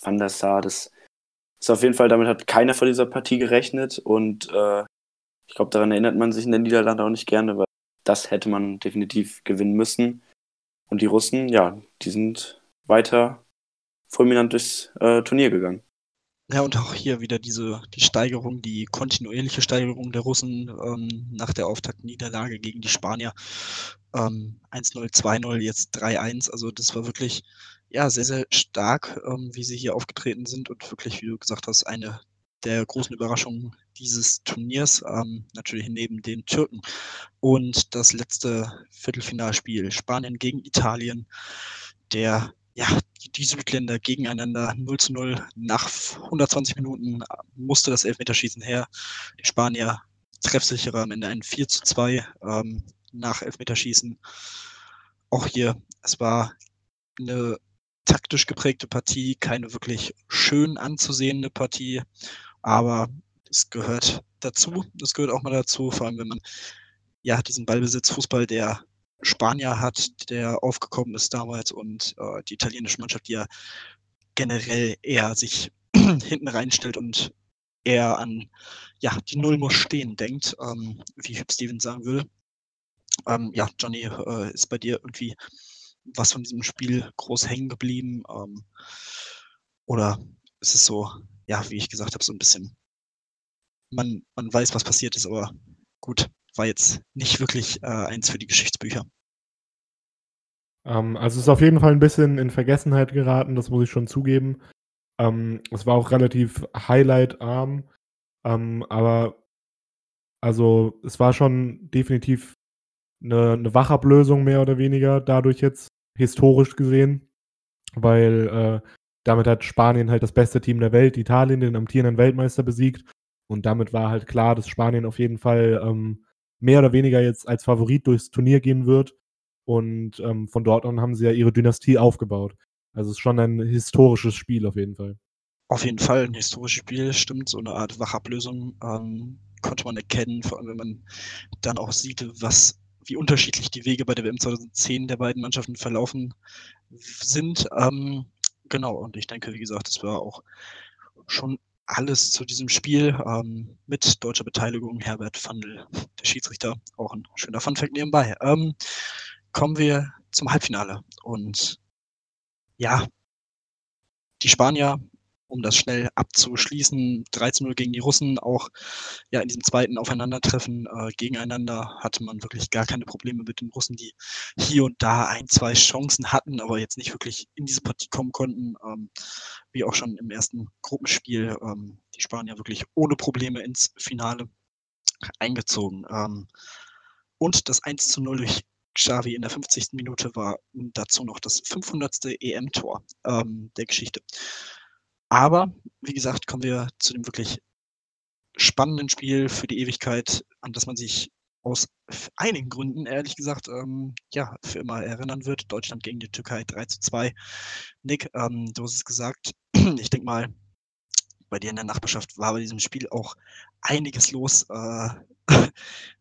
Van der Sar. Das ist auf jeden Fall, damit hat keiner vor dieser Partie gerechnet. Und äh, ich glaube, daran erinnert man sich in den Niederlanden auch nicht gerne, weil das hätte man definitiv gewinnen müssen. Und die Russen, ja, die sind weiter fulminant durchs äh, Turnier gegangen. Ja, und auch hier wieder diese, die Steigerung, die kontinuierliche Steigerung der Russen ähm, nach der Auftaktniederlage gegen die Spanier. Ähm, 1-0, 2-0, jetzt 3-1. Also das war wirklich, ja, sehr, sehr stark, ähm, wie sie hier aufgetreten sind und wirklich, wie du gesagt hast, eine der großen Überraschungen dieses Turniers, ähm, natürlich neben den Türken. Und das letzte Viertelfinalspiel, Spanien gegen Italien, der ja, die, die Südländer gegeneinander 0 zu 0. Nach 120 Minuten musste das Elfmeterschießen her. Die Spanier treffsicherer am Ende ein 4 zu 2 ähm, nach Elfmeterschießen. Auch hier, es war eine taktisch geprägte Partie, keine wirklich schön anzusehende Partie, aber es gehört dazu. Es gehört auch mal dazu, vor allem wenn man ja diesen Ballbesitz Fußball, der Spanier hat, der aufgekommen ist damals und äh, die italienische Mannschaft, die ja generell eher sich (clears throat) hinten reinstellt und eher an ja, die Null muss stehen denkt, ähm, wie Hüb Stevens sagen würde. Ähm, ja, Johnny, äh, ist bei dir irgendwie was von diesem Spiel groß hängen geblieben? Ähm, oder ist es so, ja, wie ich gesagt habe, so ein bisschen, man, man weiß, was passiert ist, aber gut, war jetzt nicht wirklich äh, eins für die Geschichtsbücher. Ähm, also es ist auf jeden Fall ein bisschen in Vergessenheit geraten, das muss ich schon zugeben. Ähm, es war auch relativ highlightarm, ähm, aber also es war schon definitiv eine, eine Wachablösung mehr oder weniger dadurch jetzt historisch gesehen, weil äh, damit hat Spanien halt das beste Team der Welt, Italien, den amtierenden Weltmeister besiegt und damit war halt klar, dass Spanien auf jeden Fall ähm, mehr oder weniger jetzt als Favorit durchs Turnier gehen wird. Und ähm, von dort an haben sie ja ihre Dynastie aufgebaut. Also es ist schon ein historisches Spiel auf jeden Fall. Auf jeden Fall ein historisches Spiel, stimmt. So eine Art Wachablösung ähm, konnte man erkennen, vor allem wenn man dann auch sieht, was, wie unterschiedlich die Wege bei der WM 2010 der beiden Mannschaften verlaufen sind. Ähm, genau, und ich denke, wie gesagt, das war auch schon alles zu diesem Spiel ähm, mit deutscher Beteiligung. Herbert Fandl, der Schiedsrichter, auch ein schöner Funfact nebenbei. Ähm, kommen wir zum Halbfinale. Und ja, die Spanier, um das schnell abzuschließen, 13-0 gegen die Russen, auch ja in diesem zweiten Aufeinandertreffen äh, gegeneinander hatte man wirklich gar keine Probleme mit den Russen, die hier und da ein, zwei Chancen hatten, aber jetzt nicht wirklich in diese Partie kommen konnten. Ähm, wie auch schon im ersten Gruppenspiel, ähm, die Spanier wirklich ohne Probleme ins Finale eingezogen. Ähm, und das 1 zu 0 durch Xavi in der 50. Minute war dazu noch das 500. EM-Tor ähm, der Geschichte. Aber, wie gesagt, kommen wir zu dem wirklich spannenden Spiel für die Ewigkeit, an das man sich aus einigen Gründen, ehrlich gesagt, ähm, ja, für immer erinnern wird. Deutschland gegen die Türkei 3 zu 2. Nick, ähm, du hast es gesagt, (clears throat) ich denke mal, bei dir in der Nachbarschaft war bei diesem Spiel auch einiges los. Äh, (laughs)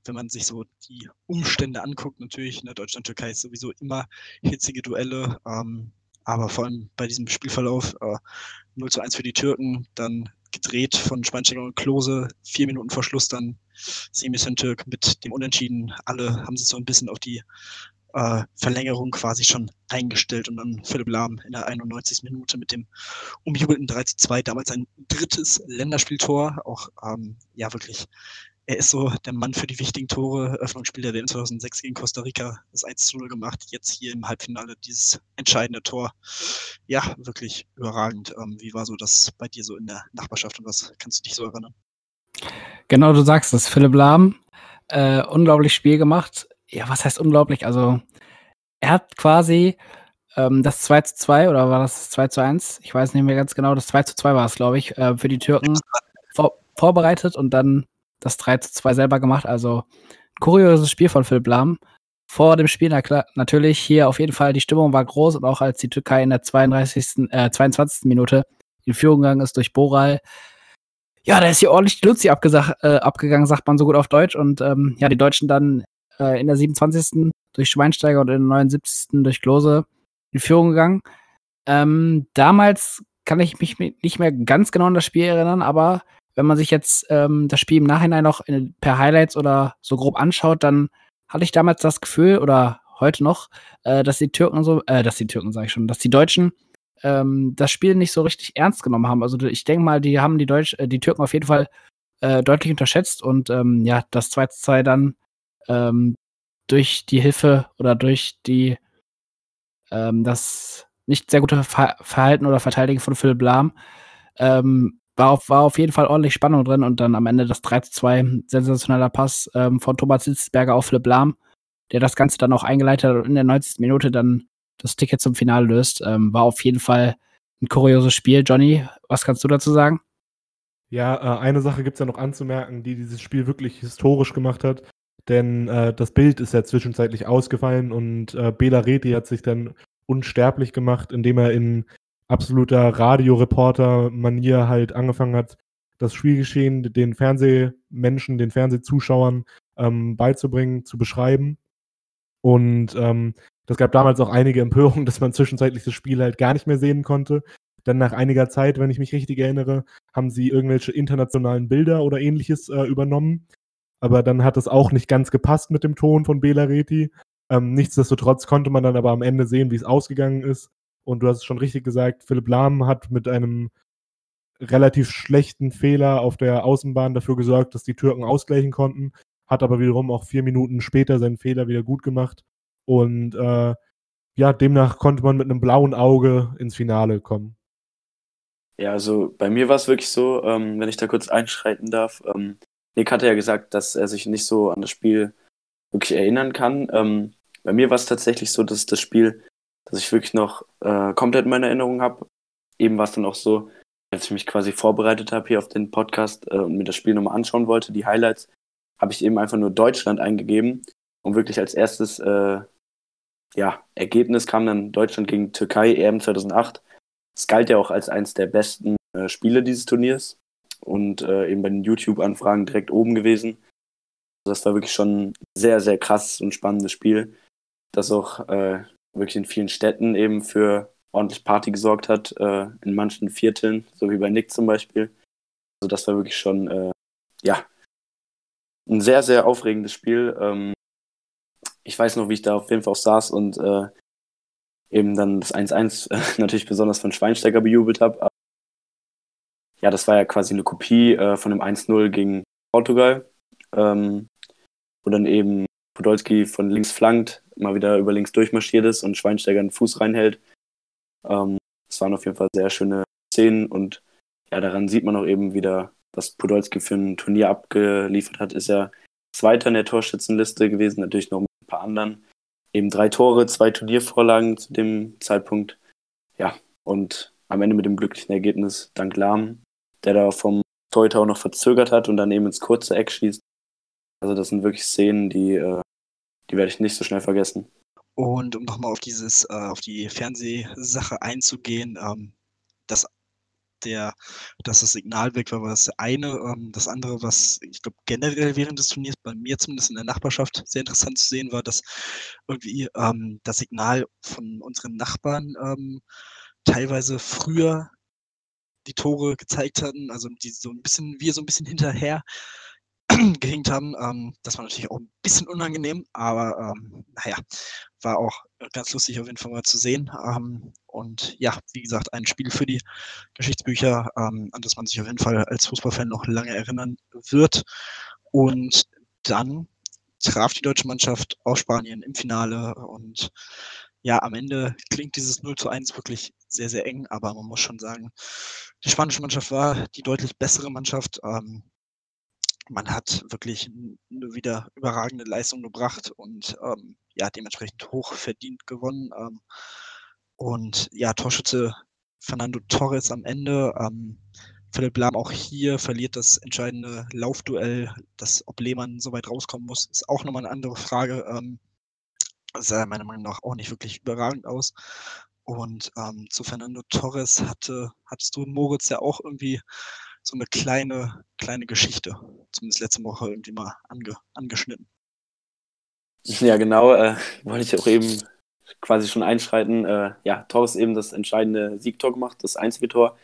wenn man sich so die Umstände anguckt, natürlich, ne, Deutschland-Türkei ist sowieso immer hitzige Duelle, ähm, aber vor allem bei diesem Spielverlauf äh, 0 zu 1 für die Türken, dann gedreht von Schweinsteiger und Klose, vier Minuten vor Schluss dann Semi Türk mit dem Unentschieden. Alle haben sich so ein bisschen auf die äh, Verlängerung quasi schon eingestellt und dann Philipp Lahm in der 91. Minute mit dem umjubelten 3 zu 2, damals sein drittes Länderspieltor, auch ähm, ja wirklich er ist so der Mann für die wichtigen Tore. Öffnungsspiel der WM 2006 gegen Costa Rica, das 1 zu 0 gemacht. Jetzt hier im Halbfinale dieses entscheidende Tor. Ja, wirklich überragend. Ähm, wie war so das bei dir so in der Nachbarschaft und was kannst du dich so erinnern? Genau, du sagst es. Philipp Lahm, äh, unglaublich Spiel gemacht. Ja, was heißt unglaublich? Also, er hat quasi ähm, das 2 zu 2 oder war das 2 zu 1? Ich weiß nicht mehr ganz genau. Das 2 zu 2 war es, glaube ich, äh, für die Türken vor vorbereitet und dann das 3 zu 2 selber gemacht. Also kurioses Spiel von Philipp Lahm. Vor dem Spiel, na klar, natürlich hier auf jeden Fall die Stimmung war groß und auch als die Türkei in der 32., äh, 22. Minute in Führung gegangen ist durch Boral. Ja, da ist hier ordentlich die Luzi äh, abgegangen, sagt man so gut auf Deutsch. Und ähm, ja, die Deutschen dann äh, in der 27. durch Schweinsteiger und in der 79. durch Klose in Führung gegangen. Ähm, damals kann ich mich nicht mehr ganz genau an das Spiel erinnern, aber wenn man sich jetzt ähm, das Spiel im Nachhinein noch in, per Highlights oder so grob anschaut, dann hatte ich damals das Gefühl oder heute noch, äh, dass die Türken so, äh, dass die Türken sage ich schon, dass die Deutschen ähm, das Spiel nicht so richtig ernst genommen haben. Also ich denke mal, die haben die Deutsch, äh, die Türken auf jeden Fall äh, deutlich unterschätzt und ähm, ja, das 2 zu 2 dann ähm, durch die Hilfe oder durch die ähm, das nicht sehr gute Ver Verhalten oder Verteidigen von Philipp Lahm ähm, war auf, war auf jeden Fall ordentlich Spannung drin und dann am Ende das 3 zu 2, sensationeller Pass ähm, von Thomas Hitzberger auf Philipp Lahm, der das Ganze dann auch eingeleitet hat und in der 90. Minute dann das Ticket zum Finale löst. Ähm, war auf jeden Fall ein kurioses Spiel. Johnny, was kannst du dazu sagen? Ja, äh, eine Sache gibt es ja noch anzumerken, die dieses Spiel wirklich historisch gemacht hat. Denn äh, das Bild ist ja zwischenzeitlich ausgefallen und äh, Bela Reti hat sich dann unsterblich gemacht, indem er in absoluter Radioreporter-Manier halt angefangen hat, das Spielgeschehen den Fernsehmenschen, den Fernsehzuschauern ähm, beizubringen, zu beschreiben. Und ähm, das gab damals auch einige Empörungen, (laughs) dass man zwischenzeitlich das Spiel halt gar nicht mehr sehen konnte. Dann nach einiger Zeit, wenn ich mich richtig erinnere, haben sie irgendwelche internationalen Bilder oder ähnliches äh, übernommen. Aber dann hat es auch nicht ganz gepasst mit dem Ton von Bela Reti. Ähm, nichtsdestotrotz konnte man dann aber am Ende sehen, wie es ausgegangen ist. Und du hast es schon richtig gesagt, Philipp Lahm hat mit einem relativ schlechten Fehler auf der Außenbahn dafür gesorgt, dass die Türken ausgleichen konnten, hat aber wiederum auch vier Minuten später seinen Fehler wieder gut gemacht. Und äh, ja, demnach konnte man mit einem blauen Auge ins Finale kommen. Ja, also bei mir war es wirklich so, ähm, wenn ich da kurz einschreiten darf. Ähm, Nick hatte ja gesagt, dass er sich nicht so an das Spiel wirklich erinnern kann. Ähm, bei mir war es tatsächlich so, dass das Spiel dass ich wirklich noch äh, komplett meine Erinnerung habe. Eben war es dann auch so, als ich mich quasi vorbereitet habe hier auf den Podcast äh, und mir das Spiel nochmal anschauen wollte, die Highlights, habe ich eben einfach nur Deutschland eingegeben und wirklich als erstes äh, ja, Ergebnis kam dann Deutschland gegen Türkei EM 2008. Es galt ja auch als eines der besten äh, Spiele dieses Turniers und äh, eben bei den YouTube-Anfragen direkt oben gewesen. Also das war wirklich schon ein sehr, sehr krasses und spannendes Spiel, das auch äh, wirklich in vielen Städten eben für ordentlich Party gesorgt hat, äh, in manchen Vierteln, so wie bei Nick zum Beispiel. Also das war wirklich schon, äh, ja, ein sehr, sehr aufregendes Spiel. Ähm, ich weiß noch, wie ich da auf jeden Fall auch saß und äh, eben dann das 1-1 äh, (laughs) natürlich besonders von Schweinsteiger bejubelt habe. Ja, das war ja quasi eine Kopie äh, von dem 1-0 gegen Portugal, ähm, wo dann eben Podolski von links flankt, mal wieder über links durchmarschiert ist und Schweinsteiger einen Fuß reinhält. Ähm, das waren auf jeden Fall sehr schöne Szenen und ja, daran sieht man auch eben wieder, was Podolski für ein Turnier abgeliefert hat, ist ja Zweiter in der Torschützenliste gewesen, natürlich noch mit ein paar anderen. Eben drei Tore, zwei Turniervorlagen zu dem Zeitpunkt. Ja, und am Ende mit dem glücklichen Ergebnis dank Lahm, der da vom Torhüter auch noch verzögert hat und dann eben ins kurze Eck schießt. Also das sind wirklich Szenen, die äh, die werde ich nicht so schnell vergessen. Und um nochmal auf dieses, äh, auf die Fernsehsache einzugehen, ähm, das der, dass das Signal weg war, war das eine. Ähm, das andere, was ich glaube generell während des Turniers bei mir zumindest in der Nachbarschaft sehr interessant zu sehen war, dass irgendwie ähm, das Signal von unseren Nachbarn ähm, teilweise früher die Tore gezeigt hatten, also die so ein bisschen, wir so ein bisschen hinterher (clears throat) gehinkt haben. Ähm, das war natürlich auch ein bisschen unangenehm, aber ähm, naja, war auch ganz lustig auf jeden Fall mal zu sehen. Ähm, und ja, wie gesagt, ein Spiel für die Geschichtsbücher, ähm, an das man sich auf jeden Fall als Fußballfan noch lange erinnern wird. Und dann traf die deutsche Mannschaft aus Spanien im Finale und ja, am Ende klingt dieses 0 zu 1 wirklich sehr, sehr eng, aber man muss schon sagen, die spanische Mannschaft war die deutlich bessere Mannschaft. Ähm, man hat wirklich eine wieder überragende Leistung gebracht und ähm, ja, dementsprechend hoch verdient gewonnen. Ähm, und ja, Torschütze Fernando Torres am Ende. Ähm, Philipp Lahm auch hier verliert das entscheidende Laufduell. Das, ob Lehmann so weit rauskommen muss, ist auch nochmal eine andere Frage. Ähm, sah meiner Meinung nach auch nicht wirklich überragend aus. Und ähm, zu Fernando Torres hatte, hattest du Moritz ja auch irgendwie so eine kleine, kleine Geschichte, zumindest letzte Woche irgendwie mal ange, angeschnitten. Ja, genau, äh, wollte ich auch eben quasi schon einschreiten. Äh, ja, Torres eben das entscheidende Siegtor gemacht, das Einzeltor.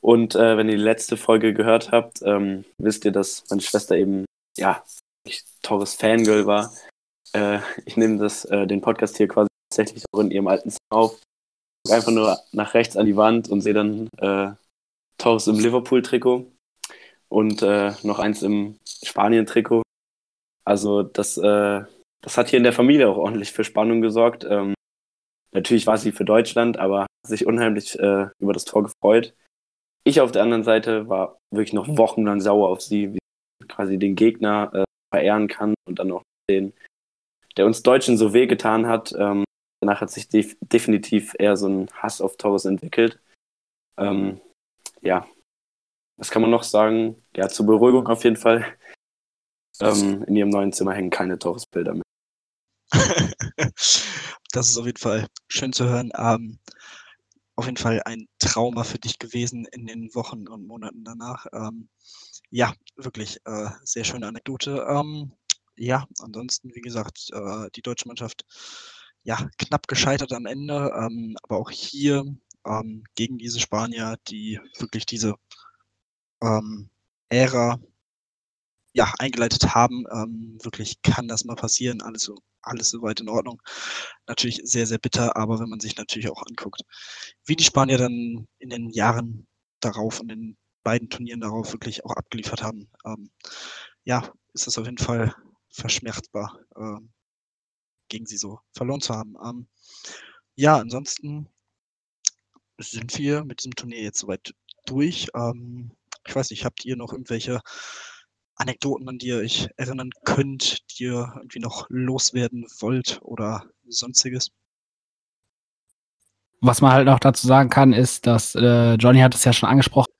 Und äh, wenn ihr die letzte Folge gehört habt, ähm, wisst ihr, dass meine Schwester eben, ja, Torres Fangirl war. Äh, ich nehme das, äh, den Podcast hier quasi tatsächlich auch in ihrem alten Zimmer auf. Einfach nur nach rechts an die Wand und sehe dann Torres im Liverpool-Trikot und äh, noch eins im Spanien-Trikot. Also das, äh, das hat hier in der Familie auch ordentlich für Spannung gesorgt. Ähm, natürlich war sie für Deutschland, aber hat sich unheimlich äh, über das Tor gefreut. Ich auf der anderen Seite war wirklich noch wochenlang sauer auf sie, wie sie quasi den Gegner äh, verehren kann und dann auch den, der uns Deutschen so wehgetan hat. Ähm, danach hat sich def definitiv eher so ein Hass auf Torres entwickelt. Ähm, ja, was kann man noch sagen? Ja, zur Beruhigung auf jeden Fall. Ähm, in ihrem neuen Zimmer hängen keine Torres-Bilder mehr. (laughs) das ist auf jeden Fall schön zu hören. Ähm, auf jeden Fall ein Trauma für dich gewesen in den Wochen und Monaten danach. Ähm, ja, wirklich äh, sehr schöne Anekdote. Ähm, ja, ansonsten, wie gesagt, äh, die deutsche Mannschaft ja knapp gescheitert am Ende, ähm, aber auch hier ähm, gegen diese Spanier, die wirklich diese ähm, Ära ja, eingeleitet haben. Ähm, wirklich kann das mal passieren, alles so, alles soweit in Ordnung. Natürlich sehr, sehr bitter, aber wenn man sich natürlich auch anguckt, wie die Spanier dann in den Jahren darauf und in beiden Turnieren darauf wirklich auch abgeliefert haben, ähm, ja, ist das auf jeden Fall verschmerzbar, ähm, gegen sie so verloren zu haben. Ähm, ja, ansonsten sind wir mit diesem Turnier jetzt soweit durch. Ähm, ich weiß nicht, habt ihr noch irgendwelche Anekdoten, an die ihr euch erinnern könnt, die ihr irgendwie noch loswerden wollt oder sonstiges? Was man halt noch dazu sagen kann, ist, dass äh, Johnny hat es ja schon angesprochen,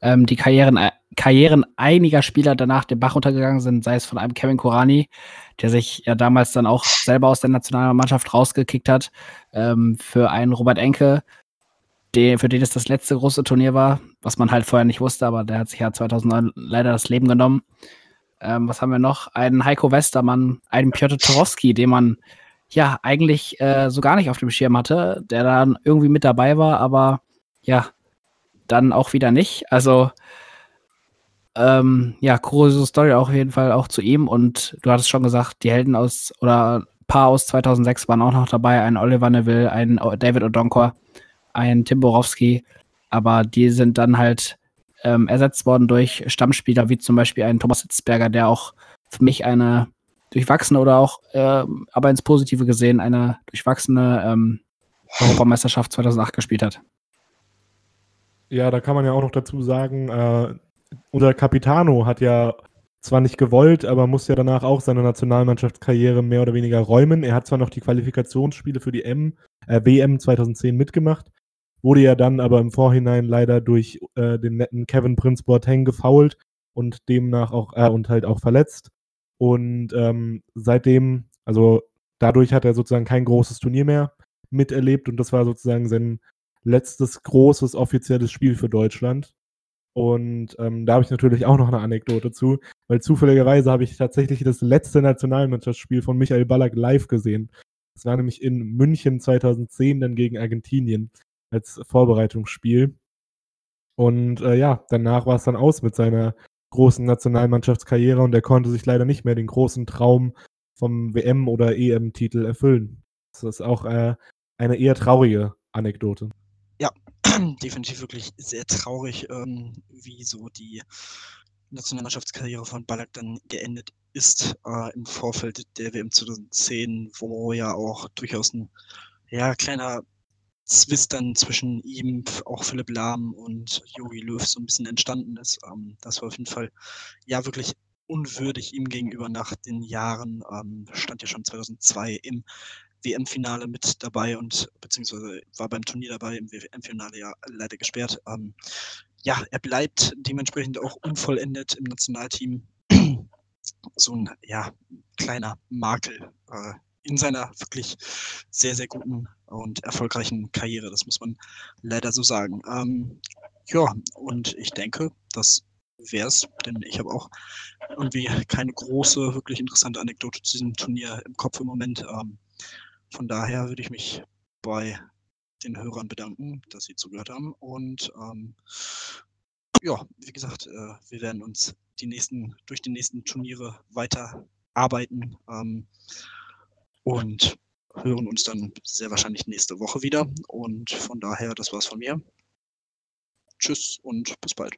ähm, die Karrieren, äh, Karrieren einiger Spieler danach den Bach runtergegangen sind, sei es von einem Kevin Korani, der sich ja damals dann auch selber aus der Nationalmannschaft rausgekickt hat, ähm, für einen Robert Enke, den, für den es das letzte große Turnier war, was man halt vorher nicht wusste, aber der hat sich ja 2009 leider das Leben genommen. Ähm, was haben wir noch? Einen Heiko Westermann, einen Piotr Torowski, den man ja eigentlich äh, so gar nicht auf dem Schirm hatte, der dann irgendwie mit dabei war, aber ja, dann auch wieder nicht. Also ähm, ja, kuriose Story auch auf jeden Fall auch zu ihm. Und du hattest schon gesagt, die Helden aus oder Paar aus 2006 waren auch noch dabei. Ein Oliver Neville, ein David Odonkor ein Tim Borowski, aber die sind dann halt ähm, ersetzt worden durch Stammspieler wie zum Beispiel ein Thomas Hitzberger, der auch für mich eine durchwachsene oder auch, äh, aber ins Positive gesehen, eine durchwachsene ähm, Europameisterschaft 2008 gespielt hat. Ja, da kann man ja auch noch dazu sagen, äh, unser Capitano hat ja zwar nicht gewollt, aber muss ja danach auch seine Nationalmannschaftskarriere mehr oder weniger räumen. Er hat zwar noch die Qualifikationsspiele für die M, äh, WM 2010 mitgemacht, wurde ja dann aber im Vorhinein leider durch äh, den netten Kevin Prince Boateng gefoult und demnach auch äh, und halt auch verletzt. Und ähm, seitdem, also dadurch hat er sozusagen kein großes Turnier mehr miterlebt und das war sozusagen sein letztes großes offizielles Spiel für Deutschland. Und ähm, da habe ich natürlich auch noch eine Anekdote zu, weil zufälligerweise habe ich tatsächlich das letzte Nationalmannschaftsspiel von Michael Ballack live gesehen. Das war nämlich in München 2010 dann gegen Argentinien als Vorbereitungsspiel. Und äh, ja, danach war es dann aus mit seiner großen Nationalmannschaftskarriere und er konnte sich leider nicht mehr den großen Traum vom WM- oder EM-Titel erfüllen. Das ist auch äh, eine eher traurige Anekdote. Ja, (clears throat) definitiv wirklich sehr traurig, ähm, wie so die Nationalmannschaftskarriere von Ballack dann geendet ist äh, im Vorfeld der WM 2010, wo ja auch durchaus ein ja, kleiner Zwist dann zwischen ihm, auch Philipp Lahm und Jogi Löw so ein bisschen entstanden ist. Ähm, das war auf jeden Fall ja wirklich unwürdig ihm gegenüber nach den Jahren. Ähm, stand ja schon 2002 im WM-Finale mit dabei und beziehungsweise war beim Turnier dabei, im WM-Finale ja leider gesperrt. Ähm, ja, er bleibt dementsprechend auch unvollendet im Nationalteam. (clears throat) so ein ja, kleiner Makel äh, in seiner wirklich sehr, sehr guten und erfolgreichen Karriere. Das muss man leider so sagen. Ähm, ja, und ich denke, das wäre es, denn ich habe auch irgendwie keine große, wirklich interessante Anekdote zu diesem Turnier im Kopf im Moment. Ähm, von daher würde ich mich bei den Hörern bedanken, dass sie zugehört haben. Und ähm, ja, wie gesagt, äh, wir werden uns die nächsten, durch die nächsten Turniere weiter arbeiten. Ähm, und hören uns dann sehr wahrscheinlich nächste Woche wieder. Und von daher, das war's von mir. Tschüss und bis bald.